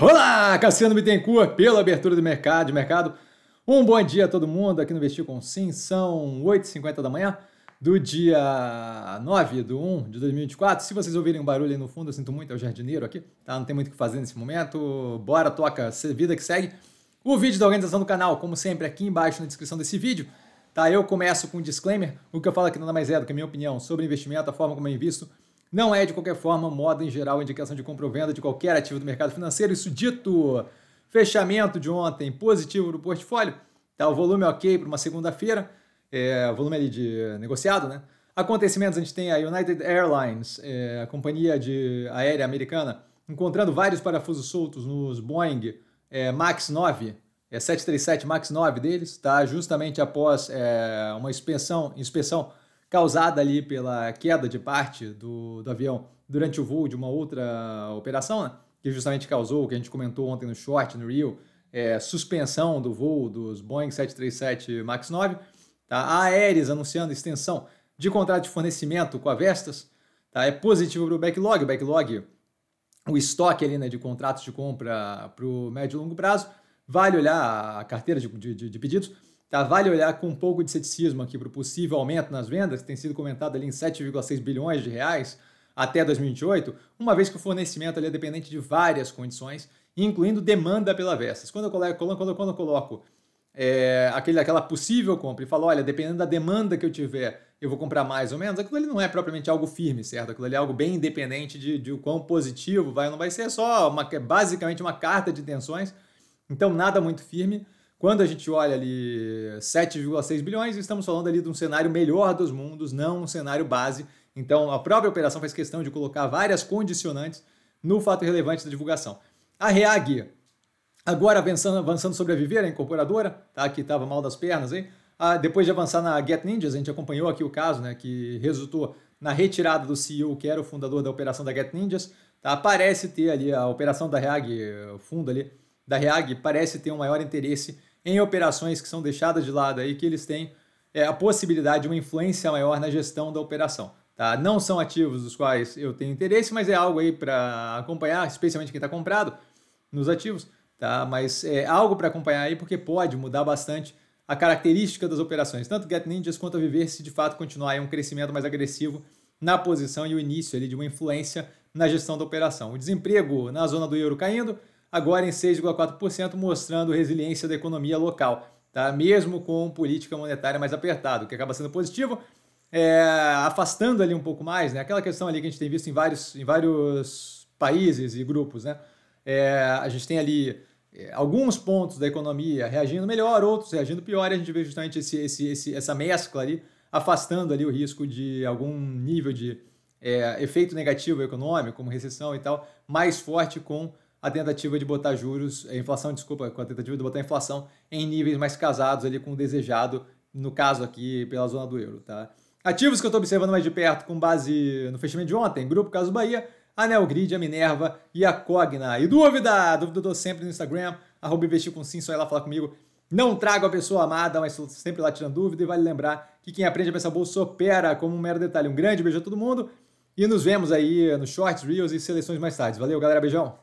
Olá, Cassiano Bittencourt, pela abertura do mercado, de mercado. Um bom dia a todo mundo aqui no Investir com Sim. São 8h50 da manhã do dia 9 de 1 de 2024. Se vocês ouvirem um barulho aí no fundo, eu sinto muito, é o jardineiro aqui, tá? Não tem muito o que fazer nesse momento. Bora, toca, vida que segue. O vídeo da organização do canal, como sempre, aqui embaixo na descrição desse vídeo. Tá, eu começo com um disclaimer. O que eu falo aqui nada mais é do que a minha opinião sobre investimento, a forma como eu invisto não é, de qualquer forma, moda em geral, indicação de compra ou venda de qualquer ativo do mercado financeiro. Isso dito, fechamento de ontem positivo do portfólio. Tá, o volume ok para uma segunda-feira, é, volume ali de negociado, né? Acontecimentos, a gente tem a United Airlines, é, a companhia de aérea americana, encontrando vários parafusos soltos nos Boeing é, MAX 9, é, 737 MAX 9 deles, tá? justamente após é, uma inspeção, inspeção causada ali pela queda de parte do, do avião durante o voo de uma outra operação, né? que justamente causou o que a gente comentou ontem no short, no Rio, é, suspensão do voo dos Boeing 737 MAX 9. Tá? A Aeres anunciando extensão de contrato de fornecimento com a Vestas. Tá? É positivo para o backlog. O backlog, o estoque ali, né, de contratos de compra para o médio e longo prazo. Vale olhar a carteira de, de, de pedidos Tá, vale olhar com um pouco de ceticismo aqui para o possível aumento nas vendas, que tem sido comentado ali em 7,6 bilhões de reais até 2028, uma vez que o fornecimento é dependente de várias condições, incluindo demanda pela Vestas. Quando eu coloco, quando, quando eu coloco é, aquele, aquela possível compra e falo, olha, dependendo da demanda que eu tiver, eu vou comprar mais ou menos, aquilo ali não é propriamente algo firme, certo? Aquilo ali é algo bem independente de, de o quão positivo vai ou não vai ser, é só uma, basicamente uma carta de intenções, então nada muito firme. Quando a gente olha ali 7,6 bilhões, estamos falando ali de um cenário melhor dos mundos, não um cenário base. Então, a própria operação faz questão de colocar várias condicionantes no fato relevante da divulgação. A REAG, agora avançando, avançando sobre a Viver, a incorporadora, tá? que estava mal das pernas aí. Ah, depois de avançar na Get Ninjas, a gente acompanhou aqui o caso, né, que resultou na retirada do CEO, que era o fundador da operação da Get Ninjas. Tá? Parece ter ali a operação da REAG, o fundo ali da REAG, parece ter um maior interesse em operações que são deixadas de lado aí, que eles têm é, a possibilidade de uma influência maior na gestão da operação. Tá? Não são ativos dos quais eu tenho interesse, mas é algo aí para acompanhar, especialmente quem está comprado nos ativos, tá? mas é algo para acompanhar aí porque pode mudar bastante a característica das operações, tanto Get Ninjas quanto a Viver, se de fato continuar um crescimento mais agressivo na posição e o início ali de uma influência na gestão da operação. O desemprego na zona do euro caindo, agora em 6,4%, mostrando resiliência da economia local, tá? mesmo com política monetária mais apertada, o que acaba sendo positivo, é, afastando ali um pouco mais, né? aquela questão ali que a gente tem visto em vários, em vários países e grupos. Né? É, a gente tem ali é, alguns pontos da economia reagindo melhor, outros reagindo pior, e a gente vê justamente esse, esse, esse, essa mescla ali, afastando ali o risco de algum nível de é, efeito negativo econômico, como recessão e tal, mais forte com a tentativa de botar juros, a inflação, desculpa, com a tentativa de botar a inflação em níveis mais casados ali com o desejado, no caso aqui pela zona do euro, tá? Ativos que eu estou observando mais de perto com base no fechamento de ontem, Grupo Caso Bahia, a Neogrid, a Minerva e a Cogna. E dúvida? Dúvida eu dou sempre no Instagram, arroba investir com sim, só ir lá falar comigo. Não trago a pessoa amada, mas sempre lá tirando dúvida e vale lembrar que quem aprende a pensar bolsa opera como um mero detalhe. Um grande beijo a todo mundo e nos vemos aí nos shorts, reels e seleções mais tarde. Valeu, galera, beijão!